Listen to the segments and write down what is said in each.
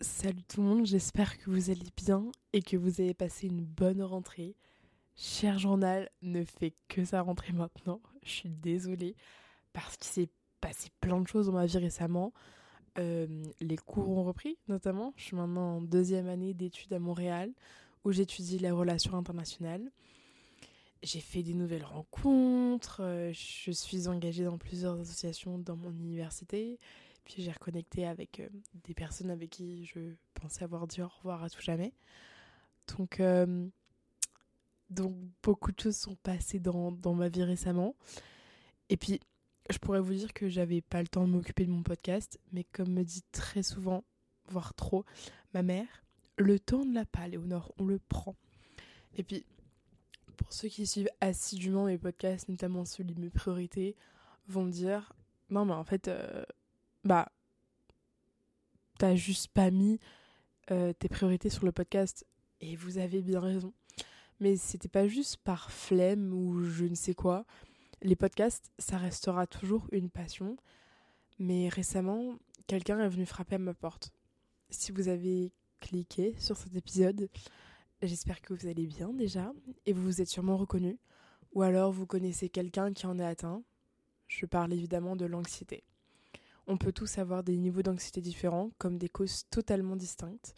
Salut tout le monde, j'espère que vous allez bien et que vous avez passé une bonne rentrée. Cher journal ne fait que sa rentrée maintenant. Je suis désolée parce qu'il s'est passé plein de choses dans ma vie récemment. Euh, les cours ont repris notamment. Je suis maintenant en deuxième année d'études à Montréal où j'étudie les relations internationales. J'ai fait des nouvelles rencontres, euh, je suis engagée dans plusieurs associations dans mon université, puis j'ai reconnecté avec euh, des personnes avec qui je pensais avoir dit au revoir à tout jamais. Donc, euh, donc beaucoup de choses sont passées dans, dans ma vie récemment. Et puis, je pourrais vous dire que j'avais pas le temps de m'occuper de mon podcast, mais comme me dit très souvent, voire trop, ma mère, le temps ne l'a pas, Léonore, on le prend. Et puis, pour ceux qui suivent assidûment mes podcasts, notamment celui de mes priorités, vont me dire non, mais en fait, euh, bah, t'as juste pas mis euh, tes priorités sur le podcast. Et vous avez bien raison. Mais c'était pas juste par flemme ou je ne sais quoi. Les podcasts, ça restera toujours une passion. Mais récemment, quelqu'un est venu frapper à ma porte. Si vous avez cliqué sur cet épisode, j'espère que vous allez bien déjà et vous vous êtes sûrement reconnu. Ou alors vous connaissez quelqu'un qui en est atteint. Je parle évidemment de l'anxiété. On peut tous avoir des niveaux d'anxiété différents, comme des causes totalement distinctes.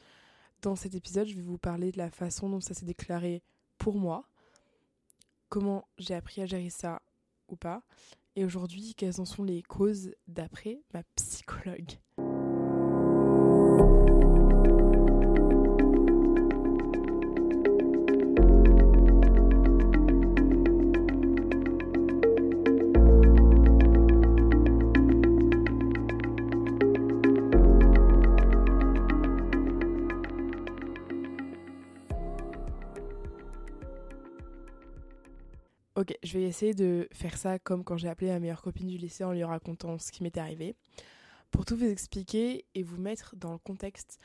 Dans cet épisode, je vais vous parler de la façon dont ça s'est déclaré pour moi, comment j'ai appris à gérer ça ou pas, et aujourd'hui, quelles en sont les causes d'après ma psychologue. Ok, je vais essayer de faire ça comme quand j'ai appelé ma meilleure copine du lycée en lui racontant ce qui m'était arrivé. Pour tout vous expliquer et vous mettre dans le contexte,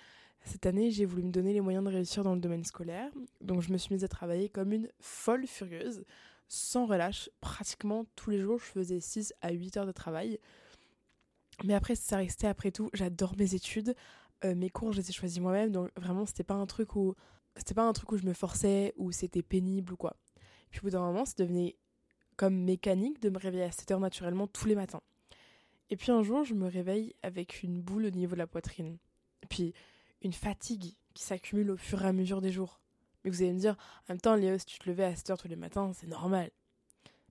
cette année j'ai voulu me donner les moyens de réussir dans le domaine scolaire, donc je me suis mise à travailler comme une folle furieuse, sans relâche. Pratiquement tous les jours je faisais 6 à 8 heures de travail. Mais après ça restait après tout, j'adore mes études, euh, mes cours je les ai choisis moi-même, donc vraiment c'était pas un truc où c'était pas un truc où je me forçais, ou c'était pénible ou quoi. Puis au bout d'un moment, ça devenait comme mécanique de me réveiller à 7 heures naturellement tous les matins. Et puis un jour, je me réveille avec une boule au niveau de la poitrine. Puis une fatigue qui s'accumule au fur et à mesure des jours. Mais vous allez me dire, en même temps, Léo, si tu te levais à 7 heures tous les matins, c'est normal.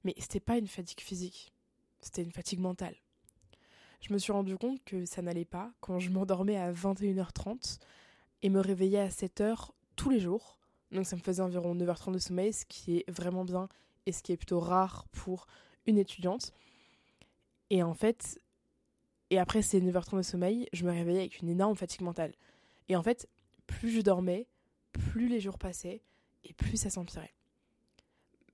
Mais c'était pas une fatigue physique, c'était une fatigue mentale. Je me suis rendu compte que ça n'allait pas quand je m'endormais à 21h30 et me réveillais à 7 heures tous les jours donc ça me faisait environ 9h30 de sommeil, ce qui est vraiment bien et ce qui est plutôt rare pour une étudiante. Et en fait, et après ces 9h30 de sommeil, je me réveillais avec une énorme fatigue mentale. Et en fait, plus je dormais, plus les jours passaient et plus ça s'empirait.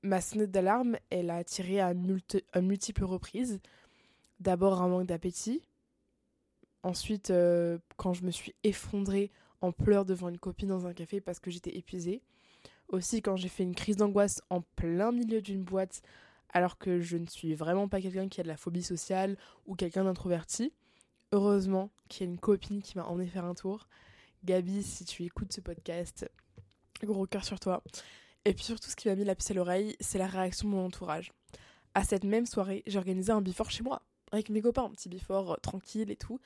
Ma sonnette d'alarme, elle a tiré à, multiples reprises. D'abord un manque d'appétit. Ensuite, euh, quand je me suis effondrée en pleurs devant une copine dans un café parce que j'étais épuisée. Aussi quand j'ai fait une crise d'angoisse en plein milieu d'une boîte alors que je ne suis vraiment pas quelqu'un qui a de la phobie sociale ou quelqu'un d'introverti. Heureusement qu'il y a une copine qui m'a emmené faire un tour. Gabi, si tu écoutes ce podcast, gros cœur sur toi. Et puis surtout, ce qui m'a mis la puce à l'oreille, c'est la réaction de mon entourage. À cette même soirée, j'ai organisé un before chez moi, avec mes copains, un petit before euh, tranquille et tout.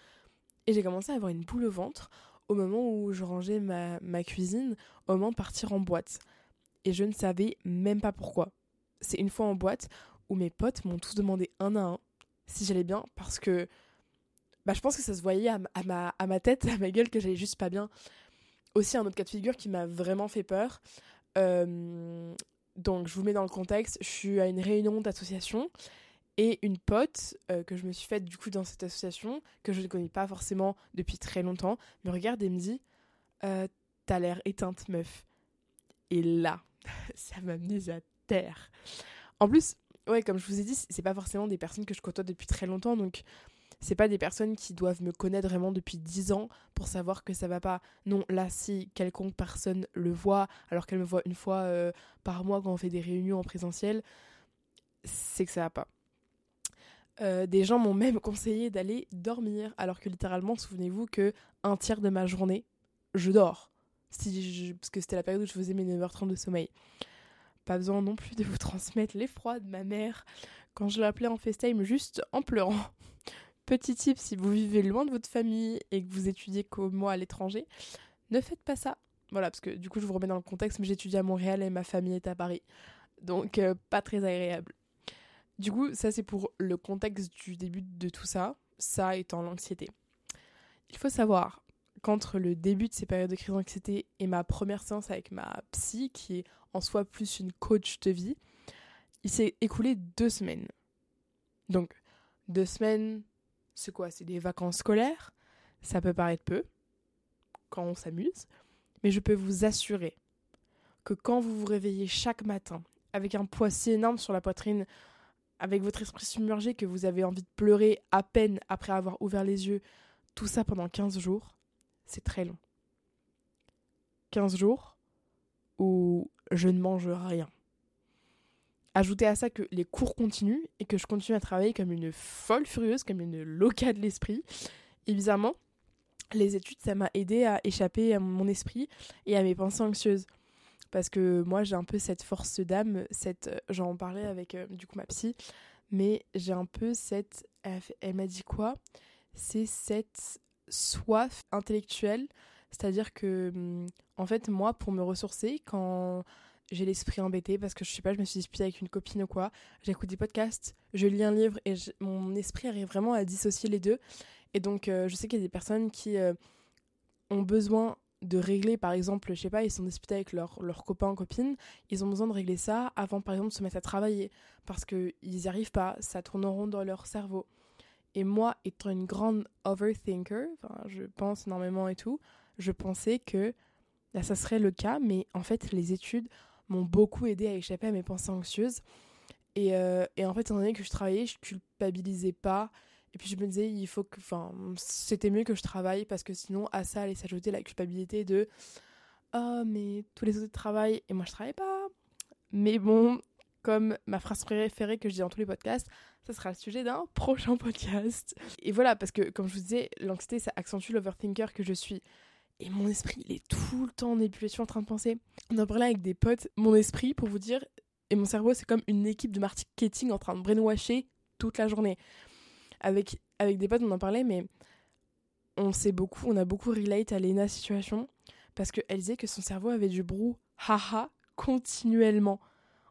Et j'ai commencé à avoir une boule au ventre au moment où je rangeais ma, cuisine, au moment de partir en boîte. Et je ne savais même pas pourquoi. C'est une fois en boîte où mes potes m'ont tous demandé un à un si j'allais bien parce que bah, je pense que ça se voyait à, ma, à ma tête, à ma gueule que j'allais juste pas bien. Aussi un autre cas de figure qui m'a vraiment fait peur. Euh, donc je vous mets dans le contexte, je suis à une réunion d'association et une pote euh, que je me suis faite du coup dans cette association, que je ne connais pas forcément depuis très longtemps, me regarde et me dit euh, T'as l'air éteinte, meuf. Et là, ça m'a mise à terre. En plus, ouais, comme je vous ai dit, c'est pas forcément des personnes que je côtoie depuis très longtemps, donc c'est pas des personnes qui doivent me connaître vraiment depuis 10 ans pour savoir que ça va pas. Non, là, si quelconque personne le voit, alors qu'elle me voit une fois euh, par mois quand on fait des réunions en présentiel, c'est que ça va pas. Euh, des gens m'ont même conseillé d'aller dormir, alors que littéralement, souvenez-vous que un tiers de ma journée je dors. Parce que c'était la période où je faisais mes 9h30 de sommeil. Pas besoin non plus de vous transmettre l'effroi de ma mère quand je l'appelais en FaceTime juste en pleurant. Petit tip, si vous vivez loin de votre famille et que vous étudiez comme moi à l'étranger, ne faites pas ça. Voilà, parce que du coup, je vous remets dans le contexte, mais j'étudie à Montréal et ma famille est à Paris. Donc, euh, pas très agréable. Du coup, ça, c'est pour le contexte du début de tout ça, ça étant l'anxiété. Il faut savoir qu'entre le début de ces périodes de crise d'anxiété et ma première séance avec ma psy, qui est en soi plus une coach de vie, il s'est écoulé deux semaines. Donc, deux semaines, c'est quoi? C'est des vacances scolaires. Ça peut paraître peu quand on s'amuse, mais je peux vous assurer que quand vous vous réveillez chaque matin avec un poids si énorme sur la poitrine, avec votre esprit submergé que vous avez envie de pleurer à peine après avoir ouvert les yeux, tout ça pendant 15 jours, c'est très long. 15 jours où je ne mange rien. Ajoutez à ça que les cours continuent et que je continue à travailler comme une folle furieuse, comme une loca de l'esprit. Et bizarrement, les études, ça m'a aidé à échapper à mon esprit et à mes pensées anxieuses. Parce que moi, j'ai un peu cette force d'âme, cette, euh, j'en parlais avec euh, du coup ma psy, mais j'ai un peu cette, elle, m'a dit quoi? C'est cette soif intellectuelle, c'est-à-dire que, hum, en fait, moi, pour me ressourcer, quand j'ai l'esprit embêté parce que je sais pas, je me suis disputée avec une copine ou quoi. J'écoute des podcasts, je lis un livre et mon esprit arrive vraiment à dissocier les deux. Et donc, euh, je sais qu'il y a des personnes qui ont besoin de régler, par exemple, je sais pas, ils sont disputés avec leurs leur copains copines, ils ont besoin de régler ça avant, par exemple, de se mettre à travailler parce qu'ils n'y arrivent pas, ça tourne en rond dans leur cerveau. Et moi, étant une grande overthinker, je pense énormément et tout, je pensais que là, ça serait le cas, mais en fait, les études m'ont beaucoup aidé à échapper à mes pensées anxieuses. Et, euh, et, en fait, étant donné que je travaillais, je culpabilisais pas. Et puis je me disais, il faut que. Enfin, c'était mieux que je travaille parce que sinon, à ça allait s'ajouter la culpabilité de. Oh, mais tous les autres travaillent et moi je travaille pas. Mais bon, comme ma phrase préférée que je dis dans tous les podcasts, ça sera le sujet d'un prochain podcast. Et voilà, parce que comme je vous disais, l'anxiété, ça accentue l'overthinker que je suis. Et mon esprit, il est tout le temps en ébullition en train de penser. On en parlait avec des potes. Mon esprit, pour vous dire, et mon cerveau, c'est comme une équipe de marketing en train de brainwasher toute la journée. Avec, avec des potes, on en parlait, mais on sait beaucoup, on a beaucoup relate à Lena situation parce qu'elle disait que son cerveau avait du brou haha continuellement.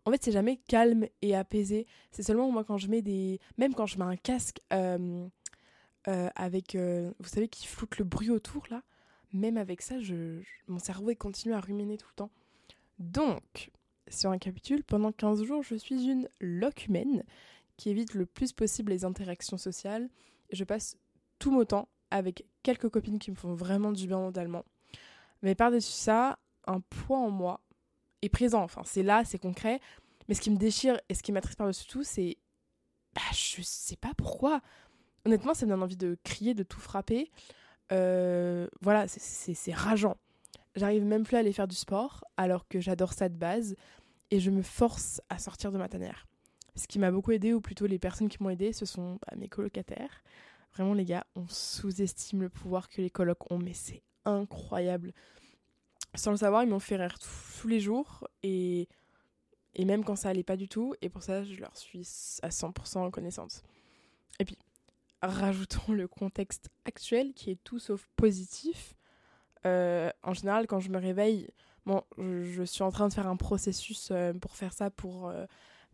En fait, c'est jamais calme et apaisé. C'est seulement moi quand je mets des. Même quand je mets un casque euh, euh, avec. Euh, vous savez, qui floute le bruit autour là même avec ça, je, mon cerveau est continue à ruminer tout le temps. Donc, si on récapitule, pendant 15 jours, je suis une humaine qui évite le plus possible les interactions sociales. Je passe tout mon temps avec quelques copines qui me font vraiment du bien mentalement. Mais par-dessus ça, un poids en moi est présent. Enfin, c'est là, c'est concret. Mais ce qui me déchire et ce qui m'attriste par-dessus tout, c'est. Bah, je sais pas pourquoi. Honnêtement, ça me donne envie de crier, de tout frapper. Euh, voilà, c'est rageant. J'arrive même plus à aller faire du sport alors que j'adore ça de base et je me force à sortir de ma tanière. Ce qui m'a beaucoup aidé, ou plutôt les personnes qui m'ont aidé, ce sont bah, mes colocataires. Vraiment, les gars, on sous-estime le pouvoir que les colocs ont, mais c'est incroyable. Sans le savoir, ils m'ont fait rire tous les jours et, et même quand ça allait pas du tout. Et pour ça, je leur suis à 100% reconnaissante. Et puis, rajoutons le contexte actuel qui est tout sauf positif. Euh, en général, quand je me réveille, bon, je, suis en train de faire un processus euh, pour faire ça, pour euh,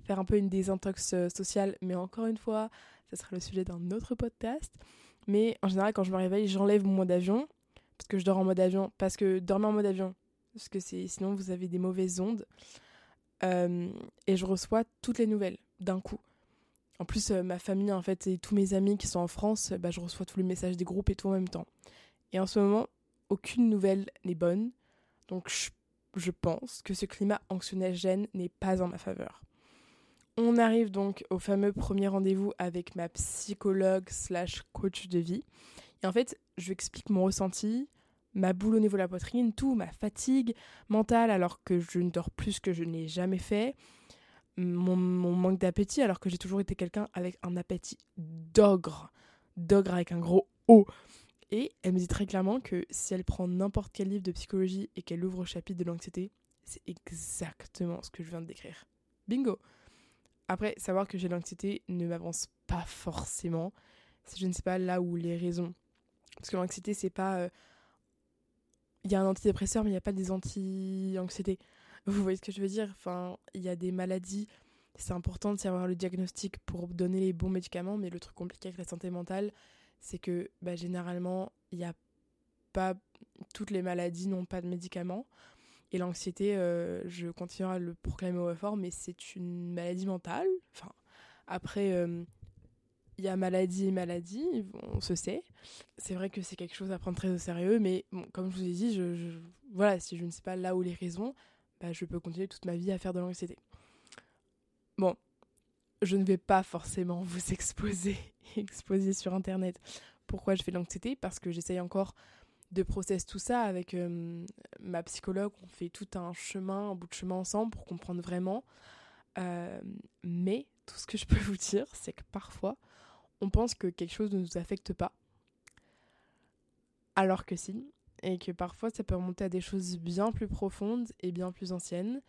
faire un peu une désintox sociale, mais encore une fois, ce sera le sujet d'un autre podcast. Mais en général, quand je me réveille, j'enlève mon mode avion, parce que je dors en mode avion, parce que dormir en mode avion, parce que sinon vous avez des mauvaises ondes. et je reçois toutes les nouvelles d'un coup. En plus, euh, ma famille, en fait, et tous mes amis qui sont en France, bah, je reçois tous les messages des groupes et tout en même temps. Et en ce moment, aucune nouvelle n'est bonne. Donc, je, pense que ce climat anxiogène n'est pas en ma faveur. On arrive donc au fameux premier rendez-vous avec ma psychologue slash coach de vie. Et en fait, je lui explique mon ressenti, ma boule au niveau de la poitrine, tout, ma fatigue mentale alors que je ne dors plus que je n'ai jamais fait, mon, manque d'appétit, alors que j'ai toujours été quelqu'un avec un appétit d'ogre, d'ogre avec un gros O. Et elle me dit très clairement que si elle prend n'importe quel livre de psychologie et qu'elle ouvre au chapitre de l'anxiété, c'est exactement ce que je viens de décrire. Bingo Après, savoir que j'ai l'anxiété ne m'avance pas forcément je ne sais pas là où les raisons. Parce que l'anxiété, c'est pas. Euh, il y a un antidépresseur, mais il n'y a pas des anti-anxiété. Vous voyez ce que je veux dire? Enfin, il y a des maladies. C'est important de savoir le diagnostic pour donner les bons médicaments, mais le truc compliqué avec la santé mentale, c'est que bah, généralement, il n'y a pas. Toutes les maladies n'ont pas de médicaments. Et l'anxiété, euh, je continuerai à le proclamer au fort, mais c'est une maladie mentale. Enfin, après, euh, il y a maladie et maladie, on se sait. C'est vrai que c'est quelque chose à prendre très au sérieux, mais comme je vous ai dit, voilà, si je ne sais pas là où les raisons, bah, je peux continuer toute ma vie à faire de l'anxiété. Bon, je ne vais pas forcément vous exposer, exposer sur internet pourquoi je fais de l'anxiété, parce que j'essaye encore de process tout ça avec euh, ma psychologue. On fait tout un chemin, un bout de chemin ensemble pour comprendre vraiment. Euh, mais tout ce que je peux vous dire, c'est que parfois, on pense que quelque chose ne nous affecte pas. Alors que si. Et que parfois, ça peut remonter à des choses bien plus profondes et bien plus anciennes.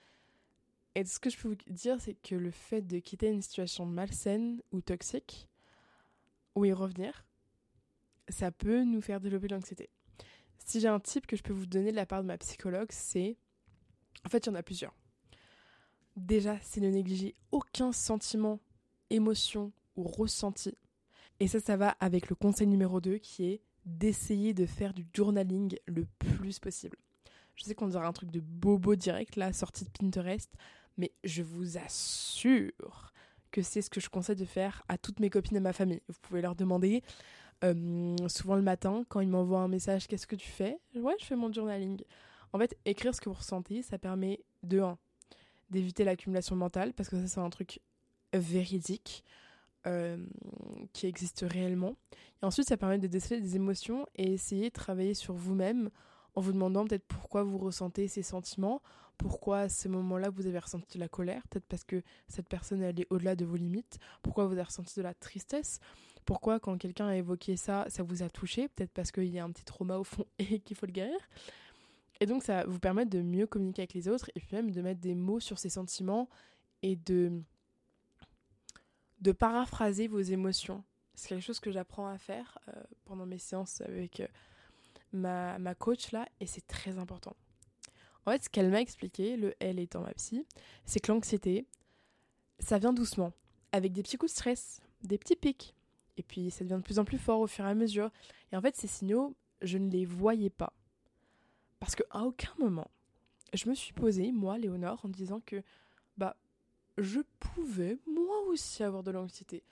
Et ce que je peux vous dire, c'est que le fait de quitter une situation malsaine ou toxique, ou y revenir, ça peut nous faire développer l'anxiété. Si j'ai un type que je peux vous donner de la part de ma psychologue, c'est... En fait, il y en a plusieurs. Déjà, c'est ne négliger aucun sentiment, émotion ou ressenti. Et ça, ça va avec le conseil numéro 2 qui est d'essayer de faire du journaling le plus possible. Je sais qu'on dirait un truc de bobo direct, là, sorti de Pinterest, mais je vous assure que c'est ce que je conseille de faire à toutes mes copines et ma famille. Vous pouvez leur demander euh, souvent le matin, quand ils m'envoient un message, qu'est-ce que tu fais? Ouais, je fais mon journaling. En fait, écrire ce que vous ressentez, ça permet de 1 d'éviter l'accumulation mentale, parce que ça c'est un truc véridique euh, qui existe réellement. Et ensuite, ça permet de déceler des émotions et essayer de travailler sur vous-même en vous demandant peut-être pourquoi vous ressentez ces sentiments, pourquoi à ce moment-là vous avez ressenti de la colère, peut-être parce que cette personne elle est au-delà de vos limites, pourquoi vous avez ressenti de la tristesse, pourquoi quand quelqu'un a évoqué ça, ça vous a touché, peut-être parce qu'il y a un petit trauma au fond et qu'il faut le guérir. Et donc ça vous permet de mieux communiquer avec les autres et puis même de mettre des mots sur ces sentiments et de de paraphraser vos émotions. C'est quelque chose que j'apprends à faire euh, pendant mes séances avec euh, ma, ma coach là et c'est très important. En fait, ce qu'elle m'a expliqué, le L étant ma psy, c'est que l'anxiété, ça vient doucement, avec des petits coups de stress, des petits pics, et puis ça devient de plus en plus fort au fur et à mesure. Et en fait, ces signaux, je ne les voyais pas. Parce qu'à aucun moment, je me suis posée, moi, Léonore, en disant que bah, je pouvais, moi aussi, avoir de l'anxiété.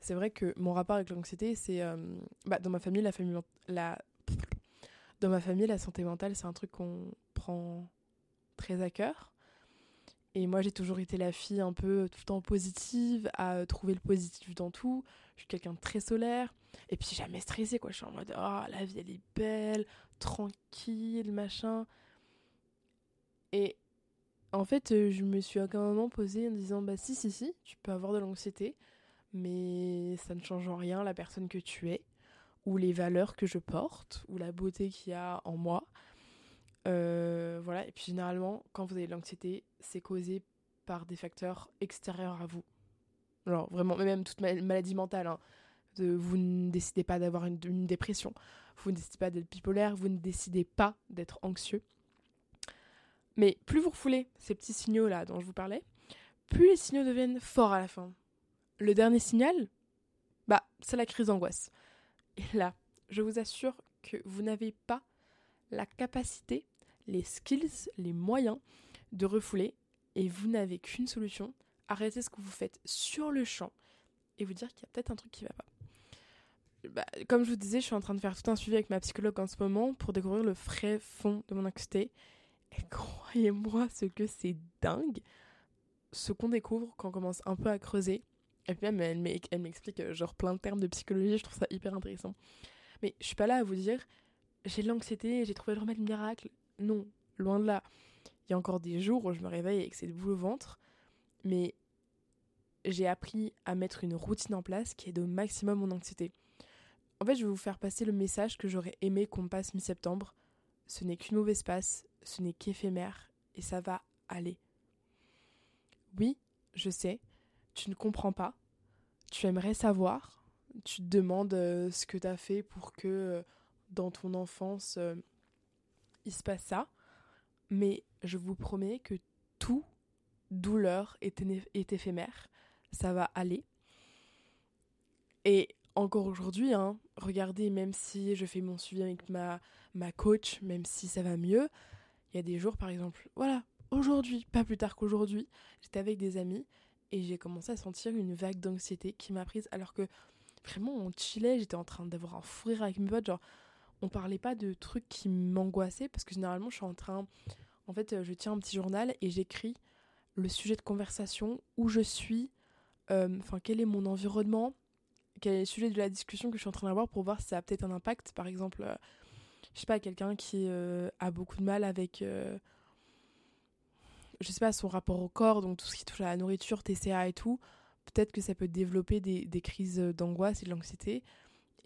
C'est vrai que mon rapport avec l'anxiété, c'est. Euh, bah, dans ma famille, la famille. La... Dans ma famille, la santé mentale, c'est un truc qu'on prend très à cœur. Et moi, j'ai toujours été la fille un peu tout le temps positive, à trouver le positif dans tout. Je suis quelqu'un de très solaire. Et puis, jamais stressée, quoi. Je suis en mode, oh, la vie, elle est belle, tranquille, machin. Et en fait, euh, je me suis à un moment posée en disant, bah, si, si, si, tu peux avoir de l'anxiété, mais ça ne change en rien la personne que tu es, ou les valeurs que je porte, ou la beauté qu'il y a en moi. Euh, voilà, et puis généralement, quand vous avez de l'anxiété, c'est causé par des facteurs extérieurs à vous. Alors vraiment, même toute maladie mentale, hein. vous ne décidez pas d'avoir une, dépression, vous ne décidez pas d'être bipolaire, vous ne décidez pas d'être anxieux. Mais plus vous refoulez ces petits signaux là dont je vous parlais, plus les signaux deviennent forts à la fin. Le dernier signal, bah, c'est la crise d'angoisse. Et là, je vous assure que vous n'avez pas la capacité les skills, les moyens de refouler et vous n'avez qu'une solution, arrêtez ce que vous faites sur le champ et vous dire qu'il y a peut-être un truc qui va pas. Bah, comme je vous disais, je suis en train de faire tout un suivi avec ma psychologue en ce moment pour découvrir le vrai fond de mon anxiété. Et croyez-moi, ce que c'est dingue, ce qu'on découvre quand on commence un peu à creuser. Et puis même, elle m'explique euh, genre plein de termes de psychologie, je trouve ça hyper intéressant. Mais je suis pas là à vous dire, j'ai de l'anxiété, j'ai trouvé le remède miracle. Non, loin de là. Il y a encore des jours où je me réveille avec cette boule au ventre, mais j'ai appris à mettre une routine en place qui aide au maximum mon anxiété. En fait, je vais vous faire passer le message que j'aurais aimé qu'on passe mi-septembre. Ce n'est qu'une mauvaise passe, ce n'est qu'éphémère, et ça va aller. Oui, je sais, tu ne comprends pas, tu aimerais savoir, tu te demandes euh, ce que tu as fait pour que euh, dans ton enfance euh, il se passe ça, mais je vous promets que tout douleur est, éphémère, ça va aller. Et encore aujourd'hui, hein, regardez, même si je fais mon suivi avec ma, ma coach, même si ça va mieux, il y a des jours par exemple, voilà, aujourd'hui, pas plus tard qu'aujourd'hui, j'étais avec des amis et j'ai commencé à sentir une vague d'anxiété qui m'a prise alors que vraiment on chillait, j'étais en train d'avoir un fou rire avec mes potes, on parlait pas de trucs qui m'angoissaient parce que généralement je suis en train, en fait je tiens un petit journal et j'écris le sujet de conversation, où je suis, euh, enfin quel est mon environnement, quel est le sujet de la discussion que je suis en train d'avoir pour voir si ça a peut-être un impact. Par exemple, euh, je sais pas, quelqu'un qui euh, a beaucoup de mal avec, je sais pas, son rapport au corps, donc tout ce qui touche à la nourriture, TCA et tout, peut-être que ça peut développer des, des crises d'angoisse et de l'anxiété.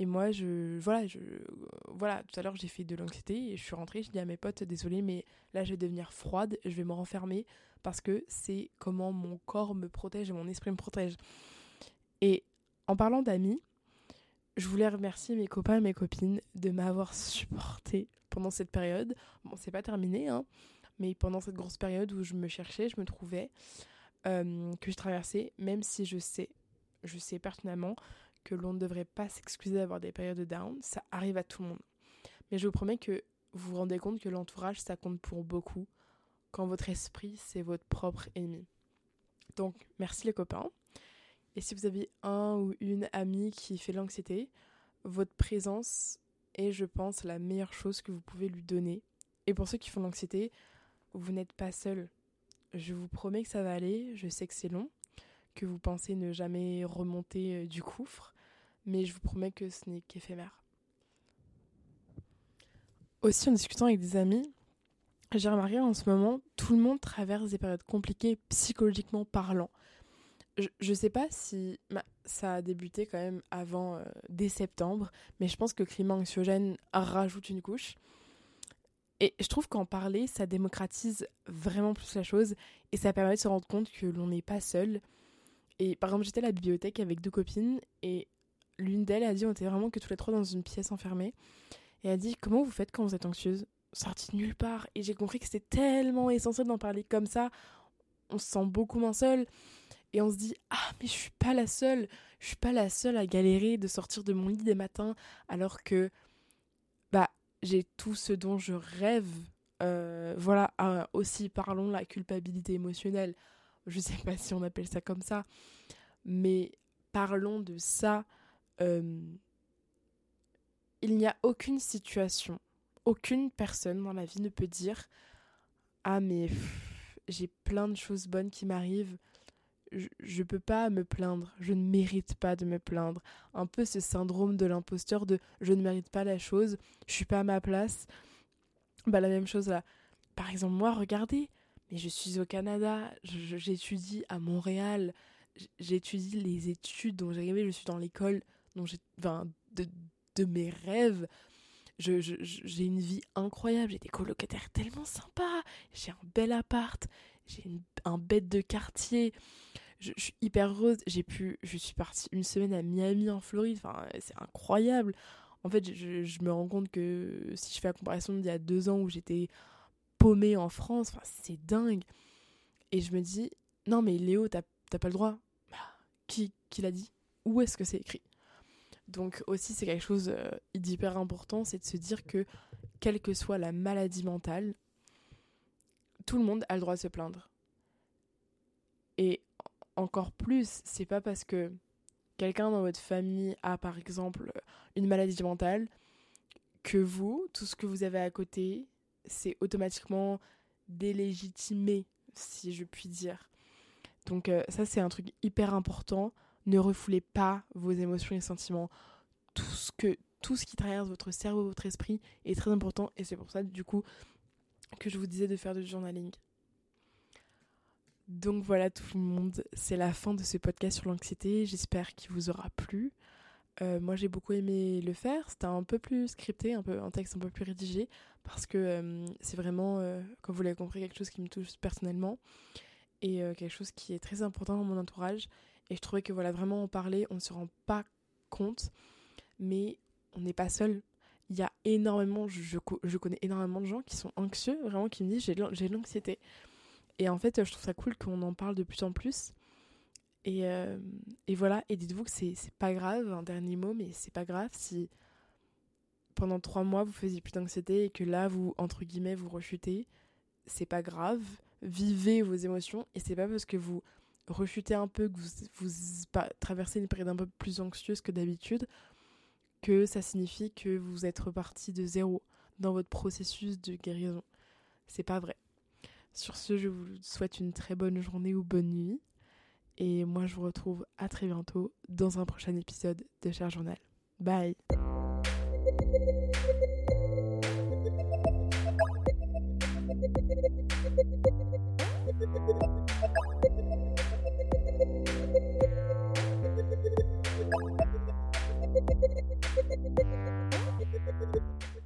Et moi, je, voilà, je, voilà, tout à l'heure j'ai fait de l'anxiété et je suis rentrée, je dis à mes potes, désolé, mais là je vais devenir froide, je vais me renfermer parce que c'est comment mon corps me protège et mon esprit me protège. Et en parlant d'amis, je voulais remercier mes copains et mes copines de m'avoir supporté pendant cette période. Bon, c'est pas terminé, hein, mais pendant cette grosse période où je me cherchais, je me trouvais, euh, que je traversais, même si je sais, je sais pertinemment que l'on ne devrait pas s'excuser d'avoir des périodes de down, ça arrive à tout le monde. Mais je vous promets que vous vous rendez compte que l'entourage, ça compte pour beaucoup, quand votre esprit, c'est votre propre ennemi. Donc, merci les copains. Et si vous avez un ou une amie qui fait l'anxiété, votre présence est, je pense, la meilleure chose que vous pouvez lui donner. Et pour ceux qui font l'anxiété, vous n'êtes pas seul. Je vous promets que ça va aller, je sais que c'est long, que vous pensez ne jamais remonter euh, du gouffre, mais je vous promets que ce n'est qu'éphémère. Aussi, en discutant avec des amis, j'ai remarqué en ce moment, tout le monde traverse des périodes compliquées psychologiquement parlant. Je ne sais pas si ça a débuté quand même avant, euh, dès septembre, mais je pense que le climat anxiogène rajoute une couche. Et je trouve qu'en parler, ça démocratise vraiment plus la chose et ça permet de se rendre compte que l'on n'est pas seul. Et par exemple, j'étais à la bibliothèque avec deux copines et l'une d'elles a dit on était vraiment que tous les trois dans une pièce enfermée. Et elle a dit Comment vous faites quand vous êtes anxieuse? Sorti de nulle part. Et j'ai compris que c'était tellement essentiel d'en parler comme ça. On se sent beaucoup moins seul. Et on se dit Ah, mais je suis pas la seule. Je suis pas la seule à galérer de sortir de mon lit des matins alors que bah j'ai tout ce dont je rêve. Euh, voilà, ah, aussi parlons la culpabilité émotionnelle. Je sais pas si on appelle ça comme ça. Mais parlons de ça euh, il n'y a aucune situation, aucune personne dans la vie ne peut dire Ah, mais j'ai plein de choses bonnes qui m'arrivent, je, ne peux pas me plaindre, je ne mérite pas de me plaindre. Un peu ce syndrome de l'imposteur de je ne mérite pas la chose, je suis pas à ma place. Bah, la même chose là. Par exemple, moi, regardez, mais je suis au Canada, j'étudie à Montréal, j'étudie les études dont j'ai rêvé, je suis dans l'école donc j'ai, de, de mes rêves. Je, j'ai une vie incroyable, j'ai des colocataires tellement sympas, j'ai un bel appart, j'ai un bête de quartier, je, suis hyper heureuse, j'ai pu, je suis partie une semaine à Miami en Floride, enfin c'est incroyable. En fait, je, me rends compte que si je fais la comparaison d'il y a deux ans où j'étais paumée en France, enfin, c'est dingue. Et je me dis, non mais Léo, t'as, pas le droit. Bah, qui, qui l'a dit? Où est-ce que c'est écrit? Donc aussi c'est quelque chose euh, d'hyper important, c'est de se dire que quelle que soit la maladie mentale, tout le monde a le droit de se plaindre. Et encore plus, c'est pas parce que quelqu'un dans votre famille a par exemple une maladie mentale que vous, tout ce que vous avez à côté, c'est automatiquement délégitimé, si je puis dire. Donc euh, ça c'est un truc hyper important ne refoulez pas vos émotions et sentiments. Tout ce, que, tout ce qui traverse votre cerveau, votre esprit est très important et c'est pour ça du coup que je vous disais de faire du journaling. Donc voilà tout le monde, c'est la fin de ce podcast sur l'anxiété. J'espère qu'il vous aura plu. Euh, moi, j'ai beaucoup aimé le faire. C'était un peu plus scripté, un, peu, un texte un peu plus rédigé, parce que euh, c'est vraiment, euh, comme vous l'avez compris, quelque chose qui me touche personnellement et quelque chose qui est très important dans mon entourage. Et je trouvais que voilà, vraiment en parler, on ne se rend pas compte, mais on n'est pas seul. Il y a énormément, je, je, connais énormément de gens qui sont anxieux, vraiment qui me disent j'ai de l'anxiété. Et en fait, je trouve ça cool qu'on en parle de plus en plus. Et, euh, et voilà, et dites-vous que c'est pas grave, un dernier mot, mais c'est pas grave si pendant trois mois vous faisiez plus d'anxiété et que là vous, entre guillemets, vous rechutez. C'est pas grave, vivez vos émotions et c'est pas parce que vous rechutez un peu, que vous, vous traversez une période un peu plus anxieuse que d'habitude, que ça signifie que vous êtes reparti de zéro dans votre processus de guérison. C'est pas vrai. Sur ce, je vous souhaite une très bonne journée ou bonne nuit. Et moi, je vous retrouve à très bientôt dans un prochain épisode de Cher Journal. Bye Thank you.